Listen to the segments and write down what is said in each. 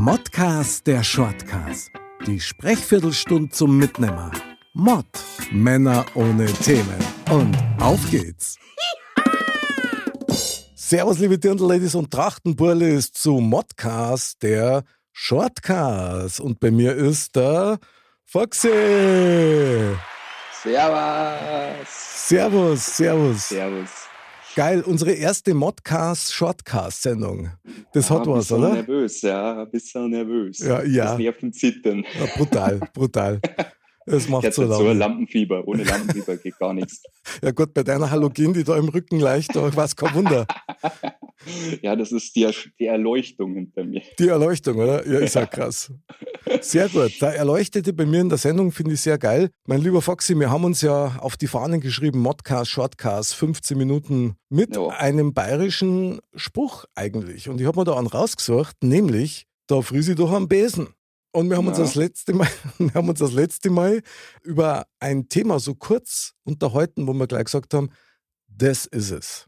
Modcast der Shortcast. Die Sprechviertelstunde zum Mitnehmer. Mod. Männer ohne Themen. Und auf geht's. Servus, liebe Dirndl-Ladies und Trachtenburlis zu Modcast, der Shortcast. Und bei mir ist der Foxy. Servus. Servus, servus. Servus. Geil, unsere erste Modcast-Shortcast-Sendung. Das hat ah, was, bist du oder? nervös, ja, bist du nervös. Ja, ja. Das Nerven zittern. Ja, brutal, brutal. Das macht Jetzt so so ein Laune. Lampenfieber. Ohne Lampenfieber geht gar nichts. Ja gut, bei deiner Halogen, die da im Rücken leicht, war es kein Wunder. Ja, das ist die, die Erleuchtung hinter mir. Die Erleuchtung, oder? Ja, ist auch krass. Sehr gut. Der Erleuchtete bei mir in der Sendung finde ich sehr geil. Mein lieber Foxy, wir haben uns ja auf die Fahnen geschrieben, Modcast, Shortcast, 15 Minuten mit Ja. einem bayerischen Spruch eigentlich. Und ich habe mir da einen rausgesucht, nämlich, da friese ich doch am Besen. Und wir haben uns Ja. das letzte Mal, wir haben uns das letzte Mal über ein Thema so kurz unterhalten, wo wir gleich gesagt haben, das ist es.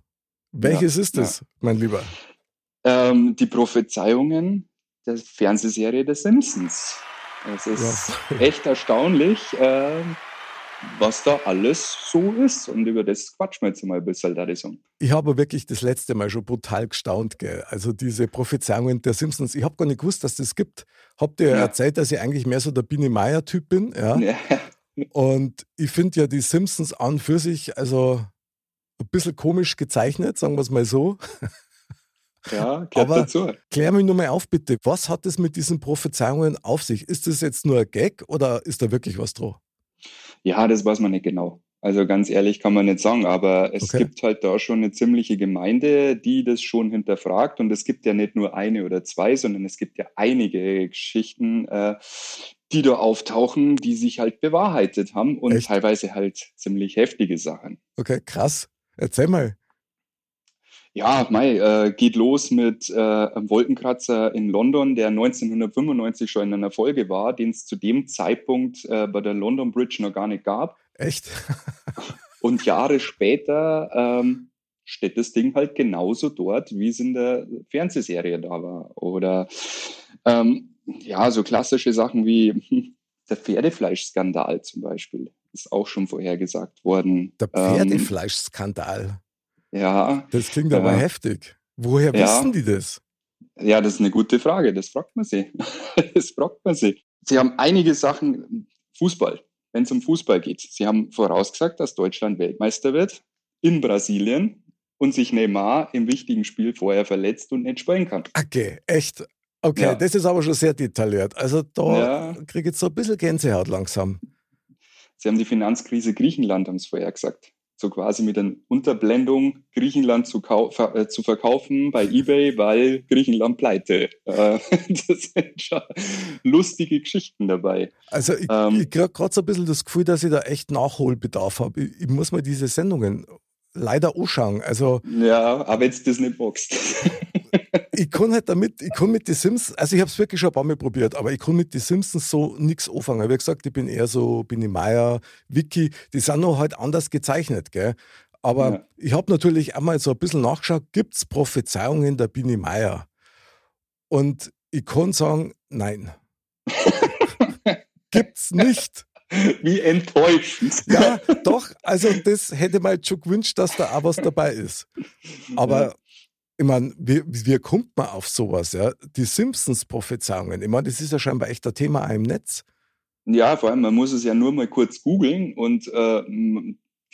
Welches ist es, mein Lieber? Ähm, die Prophezeiungen der Fernsehserie The Simpsons. Es ist echt erstaunlich, ähm, was da alles so ist. Und über das quatschen wir jetzt mal ein bisschen, da ich sagen. Ich habe wirklich das letzte Mal schon brutal gestaunt, gell? Also diese Prophezeiungen der Simpsons. Ich habe gar nicht gewusst, dass das gibt. Habt ihr ja. Ja. erzählt, dass ich eigentlich mehr so der Biene Meier-Typ bin, ja? Ja. Und ich finde ja die Simpsons an für sich, also ein bisschen komisch gezeichnet, sagen wir es mal so. Ja, gehört Aber- dazu. Klär mich nur mal auf, bitte. Was hat es mit diesen Prophezeiungen auf sich? Ist das jetzt nur ein Gag oder ist da wirklich was dran? Ja, das weiß man nicht genau. Also ganz ehrlich kann man nicht sagen, aber es Okay. gibt halt da schon eine ziemliche Gemeinde, die das schon hinterfragt. Und es gibt ja nicht nur eine oder zwei, sondern es gibt ja einige Geschichten, äh, die da auftauchen, die sich halt bewahrheitet haben und Echt? teilweise halt ziemlich heftige Sachen. Okay, krass. Erzähl mal. Ja, Mai, äh, geht los mit äh, einem Wolkenkratzer in London, der 1995 schon in einer Folge war, den es zu dem Zeitpunkt äh, bei der London Bridge noch gar nicht gab. Echt? Und Jahre später ähm, steht das Ding halt genauso dort, wie es in der Fernsehserie da war. Oder ähm, ja, so klassische Sachen wie der Pferdefleischskandal zum Beispiel ist auch schon vorhergesagt worden. Der Ähm, Pferdefleischskandal. ja, Das klingt aber ja. heftig. Woher Ja. wissen die das? ja, das ist eine gute Frage. Das fragt man sie. das fragt man sie. Sie haben einige Sachen, Fußball, wenn es um Fußball geht. Sie haben vorausgesagt, dass Deutschland Weltmeister wird in Brasilien und sich Neymar im wichtigen Spiel vorher verletzt und nicht spielen kann. Okay, echt. Okay, Ja. das ist aber schon sehr detailliert. Also da Ja. kriege ich jetzt so ein bisschen Gänsehaut langsam. Sie haben die Finanzkrise Griechenland, haben es vorher gesagt. So quasi mit einer Unterblendung Griechenland zu, äh, zu verkaufen bei Ebay, weil Griechenland pleite. Äh, das sind schon lustige Geschichten dabei. Also ich, Ähm. ich kriege gerade so ein bisschen das Gefühl, dass ich da echt Nachholbedarf habe. Ich, ich muss mir diese Sendungen leider anschauen. Also Ja, aber jetzt das nicht boxt. ich kann halt damit, ich kann mit den Simpsons, also ich habe es wirklich schon ein paar Mal probiert, aber ich kann mit den Simpsons so nichts anfangen. Wie gesagt, ich bin eher so, bin ich Meier, Vicky, die sind noch halt anders gezeichnet, gell? Aber Ja. ich habe natürlich einmal so ein bisschen nachgeschaut, gibt es Prophezeiungen der Bini Meier? Und ich kann sagen, nein. Gibt's nicht. Wie enttäuschend. Ja, doch, also das hätte man jetzt schon gewünscht, dass da auch was dabei ist. Aber ich meine, wie, wie kommt man auf sowas? Ja? Die Simpsons-Prophezeiungen, ich meine, das ist ja scheinbar echt ein Thema im Netz. Ja, vor allem, man muss es ja nur mal kurz googeln und äh,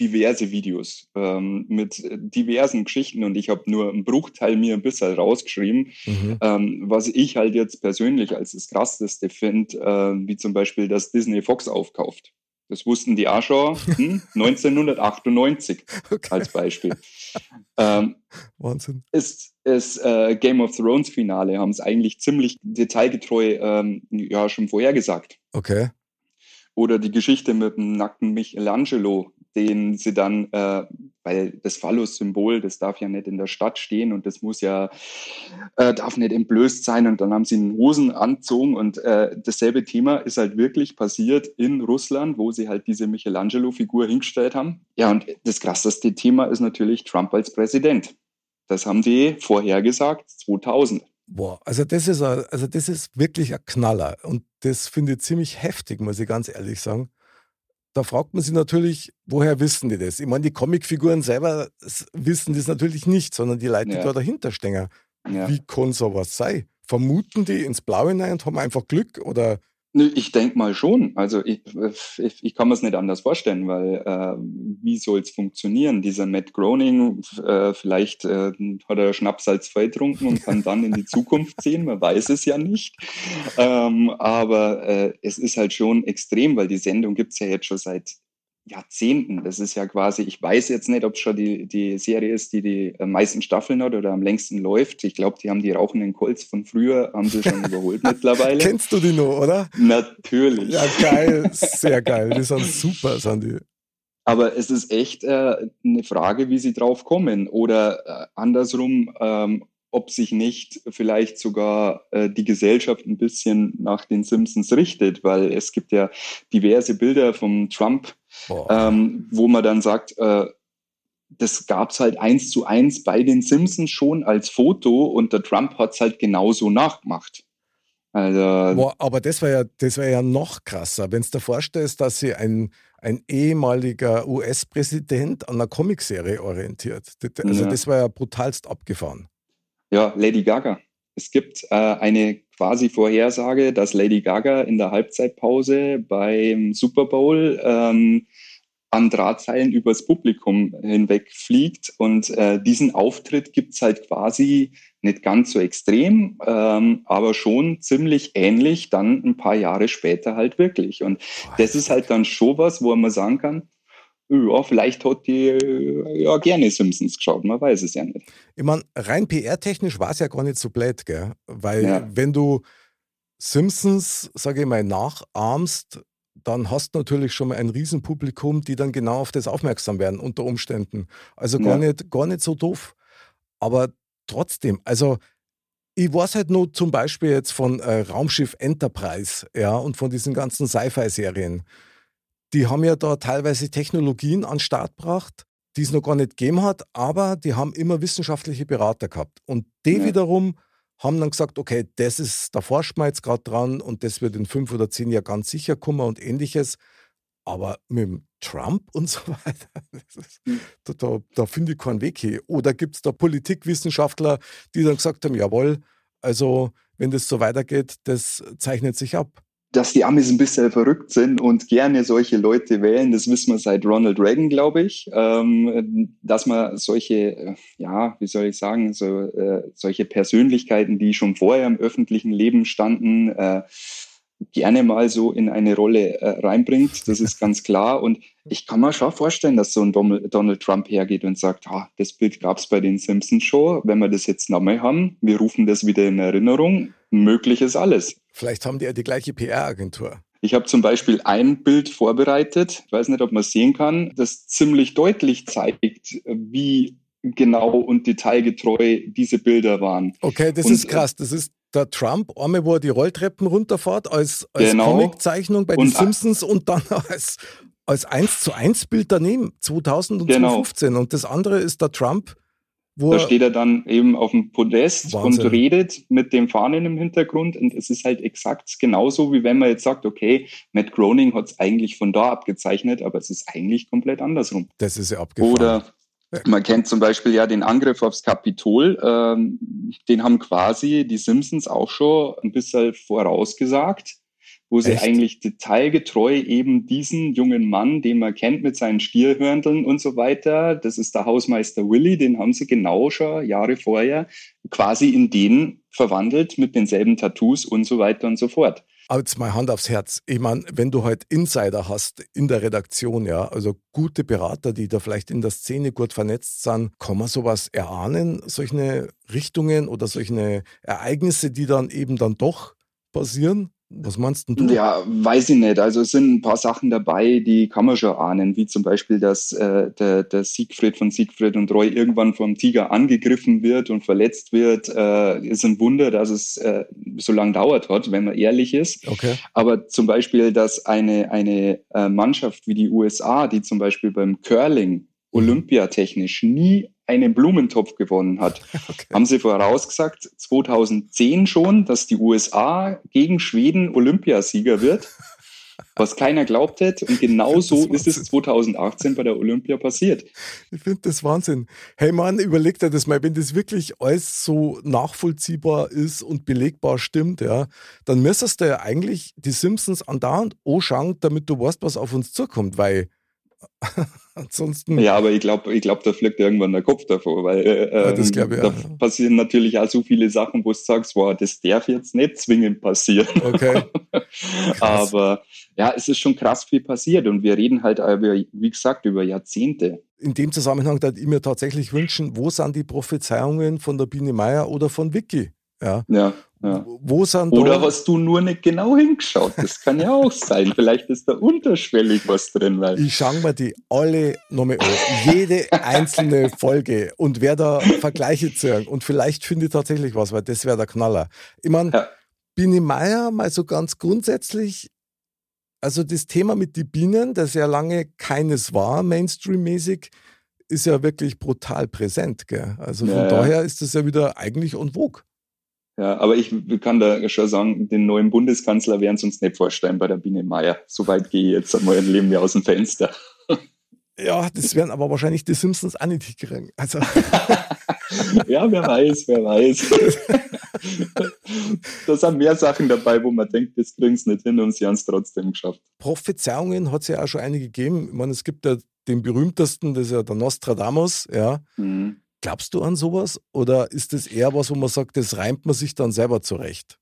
diverse Videos ähm, mit diversen Geschichten und ich habe nur einen Bruchteil mir ein bisschen rausgeschrieben, Mhm. ähm, was ich halt jetzt persönlich als das Krasseste finde, äh, wie zum Beispiel, dass Disney Fox aufkauft. Das wussten die schon hm, 1998 okay. als Beispiel. Ähm, Wahnsinn. Ist, ist äh, Game of Thrones Finale, haben es eigentlich ziemlich detailgetreu ähm, ja schon vorhergesagt. Okay. Oder die Geschichte mit dem nackten Michelangelo, den sie dann, äh, weil das Phallus-Symbol, das darf ja nicht in der Stadt stehen und das muss ja, äh, darf nicht entblößt sein und dann haben sie einen Hosen anzogen und äh, dasselbe Thema ist halt wirklich passiert in Russland, wo sie halt diese Michelangelo-Figur hingestellt haben. Ja, und das krasseste Thema ist natürlich Trump als Präsident. Das haben die vorhergesagt 2000. Boah, also das ist, also das ist wirklich ein Knaller und das finde ich ziemlich heftig, muss ich ganz ehrlich sagen da fragt man sich natürlich, woher wissen die das? Ich meine, die Comicfiguren selber wissen das natürlich nicht, sondern die Leute, die da dahinter stehen. Ja. Wie kann sowas sein? Vermuten die ins Blaue hinein und haben einfach Glück oder ich denke mal schon. Also ich, ich, ich kann mir es nicht anders vorstellen, weil äh, wie soll es funktionieren? Dieser Matt Groening, äh, vielleicht äh, hat er Schnaps als getrunken und kann dann in die Zukunft sehen, man weiß es ja nicht. Ähm, aber äh, es ist halt schon extrem, weil die Sendung gibt es ja jetzt schon seit Jahrzehnten. Das ist ja quasi, ich weiß jetzt nicht, ob es schon die, die Serie ist, die die meisten Staffeln hat oder am längsten läuft. Ich glaube, die haben die rauchenden Colts von früher, haben sie schon überholt mittlerweile. Kennst du die noch, oder? Natürlich. Ja, geil, sehr geil. Die sind super, sind die. Aber es ist echt äh, eine Frage, wie sie drauf kommen. Oder äh, andersrum, ähm, ob sich nicht vielleicht sogar äh, die Gesellschaft ein bisschen nach den Simpsons richtet, weil es gibt ja diverse Bilder vom Trump, ähm, wo man dann sagt, äh, das gab es halt eins zu eins bei den Simpsons schon als Foto und der Trump hat es halt genauso nachgemacht. Also, Boah, aber das war ja, das war ja noch krasser, wenn du dir vorstellst, dass sie ein, ein ehemaliger US-Präsident an einer Comicserie orientiert. Also ja. das war ja brutalst abgefahren. Ja, Lady Gaga. Es gibt äh, eine quasi Vorhersage, dass Lady Gaga in der Halbzeitpause beim Super Bowl ähm, an Drahtseilen übers Publikum hinweg fliegt. Und äh, diesen Auftritt gibt's halt quasi nicht ganz so extrem, ähm, aber schon ziemlich ähnlich dann ein paar Jahre später halt wirklich. Und das ist halt dann schon was, wo man sagen kann, ja, vielleicht hat die ja gerne Simpsons geschaut, man weiß es ja nicht. Ich meine, rein PR-technisch war es ja gar nicht so blöd, gell? Weil ja. wenn du Simpsons, sage ich mal, nachahmst, dann hast du natürlich schon mal ein Riesenpublikum, die dann genau auf das aufmerksam werden unter Umständen. Also gar, ja. nicht, gar nicht so doof. Aber trotzdem, also ich weiß halt nur zum Beispiel jetzt von äh, Raumschiff Enterprise, ja, und von diesen ganzen Sci-Fi-Serien die haben ja da teilweise Technologien an den Start gebracht, die es noch gar nicht gegeben hat, aber die haben immer wissenschaftliche Berater gehabt. Und die ja. wiederum haben dann gesagt, okay, das ist, da forschen wir jetzt gerade dran und das wird in fünf oder zehn Jahren ganz sicher kommen und ähnliches. Aber mit dem Trump und so weiter, ist, hm. da, da, da finde ich keinen Weg hier. Oder gibt es da Politikwissenschaftler, die dann gesagt haben, jawohl, also wenn das so weitergeht, das zeichnet sich ab dass die Amis ein bisschen verrückt sind und gerne solche Leute wählen, das wissen wir seit Ronald Reagan, glaube ich, ähm, dass man solche, äh, ja, wie soll ich sagen, so, äh, solche Persönlichkeiten, die schon vorher im öffentlichen Leben standen, äh, gerne mal so in eine Rolle äh, reinbringt. Das ist ganz klar. Und ich kann mir schon vorstellen, dass so ein Donald Trump hergeht und sagt, ah, das Bild gab es bei den Simpsons schon. Wenn wir das jetzt nochmal haben, wir rufen das wieder in Erinnerung. Möglich ist alles. Vielleicht haben die ja die gleiche PR-Agentur. Ich habe zum Beispiel ein Bild vorbereitet, ich weiß nicht, ob man es sehen kann, das ziemlich deutlich zeigt, wie genau und detailgetreu diese Bilder waren. Okay, das und, ist krass. Das ist der Trump, einmal wo er die Rolltreppen runterfährt, als, als genau. Comiczeichnung bei den Simpsons und dann als, als 1 zu 1 Bild daneben, 2015. Genau. Und das andere ist der Trump, wo da steht er dann eben auf dem Podest Wahnsinn. und redet mit dem Fahnen im Hintergrund. Und es ist halt exakt genauso, wie wenn man jetzt sagt, okay, Matt Groening hat es eigentlich von da abgezeichnet, aber es ist eigentlich komplett andersrum. Das ist ja abgefahren. Oder man kennt zum Beispiel ja den Angriff aufs Kapitol. Ähm, den haben quasi die Simpsons auch schon ein bisschen vorausgesagt wo sie Echt? eigentlich detailgetreu eben diesen jungen Mann, den man kennt mit seinen Stierhörndeln und so weiter, das ist der Hausmeister Willy, den haben sie genau schon Jahre vorher quasi in den verwandelt mit denselben Tattoos und so weiter und so fort. Aber jetzt mal Hand aufs Herz. Ich meine, wenn du halt Insider hast in der Redaktion, ja, also gute Berater, die da vielleicht in der Szene gut vernetzt sind, kann man sowas erahnen, solche Richtungen oder solche Ereignisse, die dann eben dann doch passieren? Was meinst du? Ja, weiß ich nicht. Also es sind ein paar Sachen dabei, die kann man schon ahnen, wie zum Beispiel, dass äh, der, der Siegfried von Siegfried und Roy irgendwann vom Tiger angegriffen wird und verletzt wird. Äh, ist ein Wunder, dass es äh, so lange dauert hat, wenn man ehrlich ist. Okay. Aber zum Beispiel, dass eine, eine äh, Mannschaft wie die USA, die zum Beispiel beim Curling mhm. olympiatechnisch nie einen Blumentopf gewonnen hat. Okay. Haben sie vorausgesagt, 2010 schon, dass die USA gegen Schweden Olympiasieger wird, was keiner glaubt hätte. Und genau so ist es 2018 bei der Olympia passiert. Ich finde das Wahnsinn. Hey Mann, überleg dir das mal, wenn das wirklich alles so nachvollziehbar ist und belegbar stimmt, ja, dann müsstest du ja eigentlich die Simpsons andauernd anschauen, damit du weißt, was auf uns zukommt, weil Ansonsten. Ja, aber ich glaube, ich glaub, da fliegt irgendwann der Kopf davor, weil äh, ja, das ich, ähm, da ja. passieren natürlich auch so viele Sachen, wo du sagst, wow, das darf jetzt nicht zwingend passieren. Okay. aber ja, es ist schon krass viel passiert und wir reden halt über, wie gesagt, über Jahrzehnte. In dem Zusammenhang würde ich mir tatsächlich wünschen, wo sind die Prophezeiungen von der Biene Meier oder von Vicky? Ja. ja. Ja. Wo sind Oder hast du nur nicht genau hingeschaut? Das kann ja auch sein. Vielleicht ist da unterschwellig was drin. Weil ich schaue mir die alle nochmal an. Jede einzelne Folge und werde da Vergleiche ziehen. Und vielleicht finde ich tatsächlich was, weil das wäre der Knaller. Ich meine, ja. Bini Meier mal so ganz grundsätzlich, also das Thema mit den Bienen, das ja lange keines war, Mainstream-mäßig, ist ja wirklich brutal präsent. Gell? Also von ja, daher ist das ja wieder eigentlich en vogue. Ja, aber ich kann da schon sagen, den neuen Bundeskanzler werden sie uns nicht vorstellen bei der Biene Meier. Soweit gehe ich jetzt einmal ein Leben wir aus dem Fenster. Ja, das werden aber wahrscheinlich die Simpsons auch nicht kriegen. Also. ja, wer weiß, wer weiß. da sind mehr Sachen dabei, wo man denkt, das kriegen sie nicht hin und sie haben es trotzdem geschafft. Prophezeiungen hat es ja auch schon einige gegeben. Ich meine, es gibt ja den berühmtesten, das ist ja der Nostradamus, ja. Mhm. Glaubst du an sowas oder ist das eher was, wo man sagt, das reimt man sich dann selber zurecht?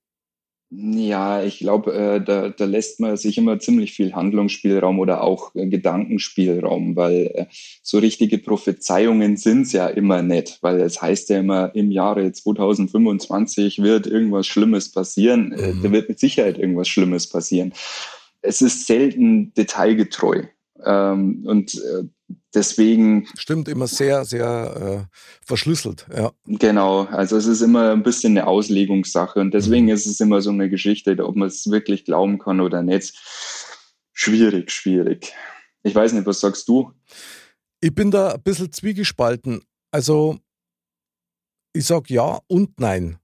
Ja, ich glaube, äh, da, da lässt man sich immer ziemlich viel Handlungsspielraum oder auch äh, Gedankenspielraum, weil äh, so richtige Prophezeiungen sind es ja immer nicht, weil es heißt ja immer, im Jahre 2025 wird irgendwas Schlimmes passieren. Äh, mhm. Da wird mit Sicherheit irgendwas Schlimmes passieren. Es ist selten detailgetreu. Ähm, und äh, deswegen. Stimmt, immer sehr, sehr äh, verschlüsselt, ja. Genau, also es ist immer ein bisschen eine Auslegungssache und deswegen mhm. ist es immer so eine Geschichte, ob man es wirklich glauben kann oder nicht. Schwierig, schwierig. Ich weiß nicht, was sagst du? Ich bin da ein bisschen zwiegespalten. Also, ich sag ja und nein.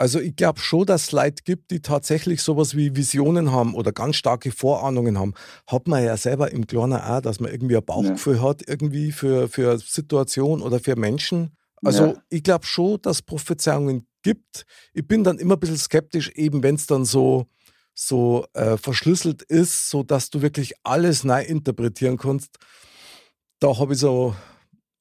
Also ich glaube schon, dass es Leute gibt, die tatsächlich sowas wie Visionen haben oder ganz starke Vorahnungen haben. Hat man ja selber im Kleinen auch, dass man irgendwie ein Bauchgefühl ja. hat, irgendwie für, für Situation oder für Menschen. Also ja. ich glaube schon, dass es Prophezeiungen gibt. Ich bin dann immer ein bisschen skeptisch, eben wenn es dann so, so äh, verschlüsselt ist, so dass du wirklich alles neu interpretieren kannst. Da habe ich so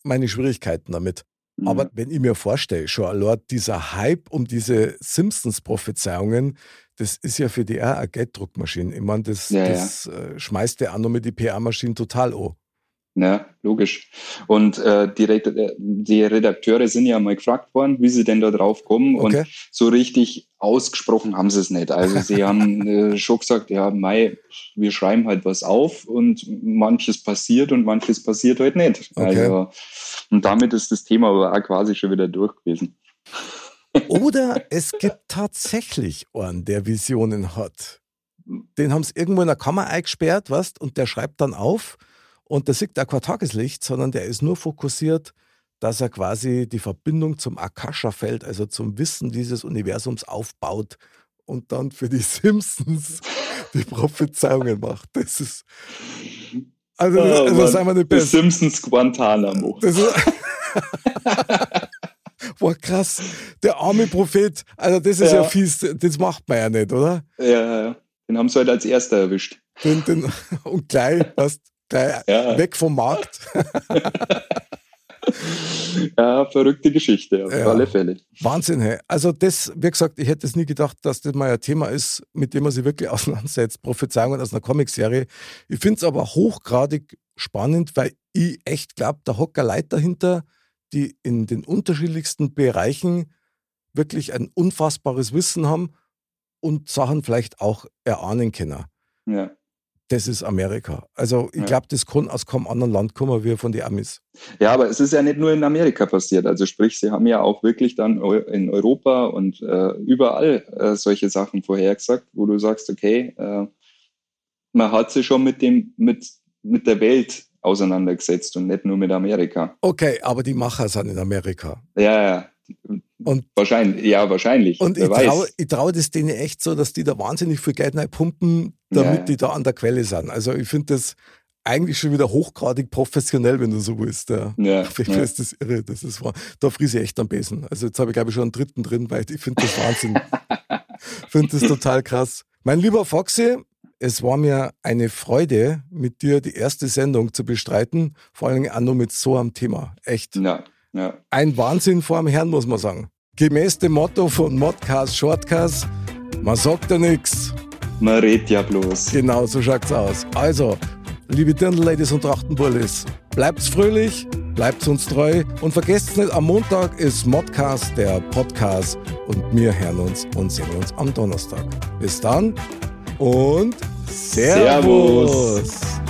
meine Schwierigkeiten damit. Aber mhm. wenn ich mir vorstelle, schon allein dieser Hype um diese Simpsons-Prophezeiungen, das ist ja für die auch eine Gelddruckmaschine. Ich meine, das, ja, das ja. Äh, schmeißt der auch noch mit die PR-Maschine total an. Ja, logisch. Und äh, die, die, Redakteure sind ja mal gefragt worden, wie sie denn da drauf kommen. Okay. Und so richtig ausgesprochen haben sie es nicht. Also sie haben äh, schon gesagt, ja, Mai, wir schreiben halt was auf und manches passiert und manches passiert halt nicht. Okay. Also, und damit ist das Thema aber auch quasi schon wieder durch gewesen. Oder es gibt tatsächlich einen, der Visionen hat. Den haben sie irgendwo in der Kammer eingesperrt, weißt, und der schreibt dann auf und der sieht auch kein Tageslicht, sondern der ist nur fokussiert, dass er quasi die Verbindung zum Akasha-Feld, also zum Wissen dieses Universums aufbaut und dann für die Simpsons die Prophezeiungen macht. Das ist. Also, oh, also sagen wir nicht besser. Simpsons Guantanamo. Das ist, Boah, krass. Der arme Prophet, also das ist ja. ja fies, das macht man ja nicht, oder? Ja, ja, ja. Den haben sie halt als erster erwischt. Den, den, und gleich, hast, Gleich ja. weg vom Markt. ja, verrückte Geschichte, auf ja. alle Fälle. Wahnsinn, hey. Also das, wie gesagt, ich hätte es nie gedacht, dass das mal ein Thema ist, mit dem man sich wirklich auseinandersetzt. Prophezeiungen aus einer Comicserie. Ich finde es aber hochgradig spannend, weil ich echt glaube, da hockt Leute dahinter, die in den unterschiedlichsten Bereichen wirklich ein unfassbares Wissen haben und Sachen vielleicht auch erahnen können. Ja. Das ist Amerika. Also ich ja. glaube, das kann aus keinem anderen Land kommen wie von den Amis. Ja, aber es ist ja nicht nur in Amerika passiert. Also sprich, sie haben ja auch wirklich dann in Europa und äh, überall äh, solche Sachen vorhergesagt, wo du sagst, okay, äh, man hat sich schon mit dem, mit, mit der Welt auseinandergesetzt und nicht nur mit Amerika. Okay, aber die Macher sind in Amerika. Ja, ja. Und wahrscheinlich, ja, wahrscheinlich. Und ich traue trau das denen echt so, dass die da wahnsinnig viel Geld pumpen, damit ja. die da an der Quelle sind. Also ich finde das eigentlich schon wieder hochgradig professionell, wenn du so willst. Ja. Ja, ich ja. ist das irre. Das ist, da friese ich echt am Besen. Also jetzt habe ich, glaube ich, schon einen dritten drin, weil ich finde das Wahnsinn. finde das total krass. Mein lieber Foxy, es war mir eine Freude, mit dir die erste Sendung zu bestreiten, vor allem auch nur mit so einem Thema. Echt. Ja. Ja. Ein Wahnsinn vor dem Herrn, muss man sagen. Gemäß dem Motto von Modcast Shortcast, man sagt ja nichts. Man redet ja bloß. Genau, so schaut's aus. Also, liebe Dirndl-Ladies und Trachtenbullis, bleibt's fröhlich, bleibt uns treu und vergesst nicht, am Montag ist Modcast der Podcast und wir hören uns und sehen uns am Donnerstag. Bis dann und Servus. Servus.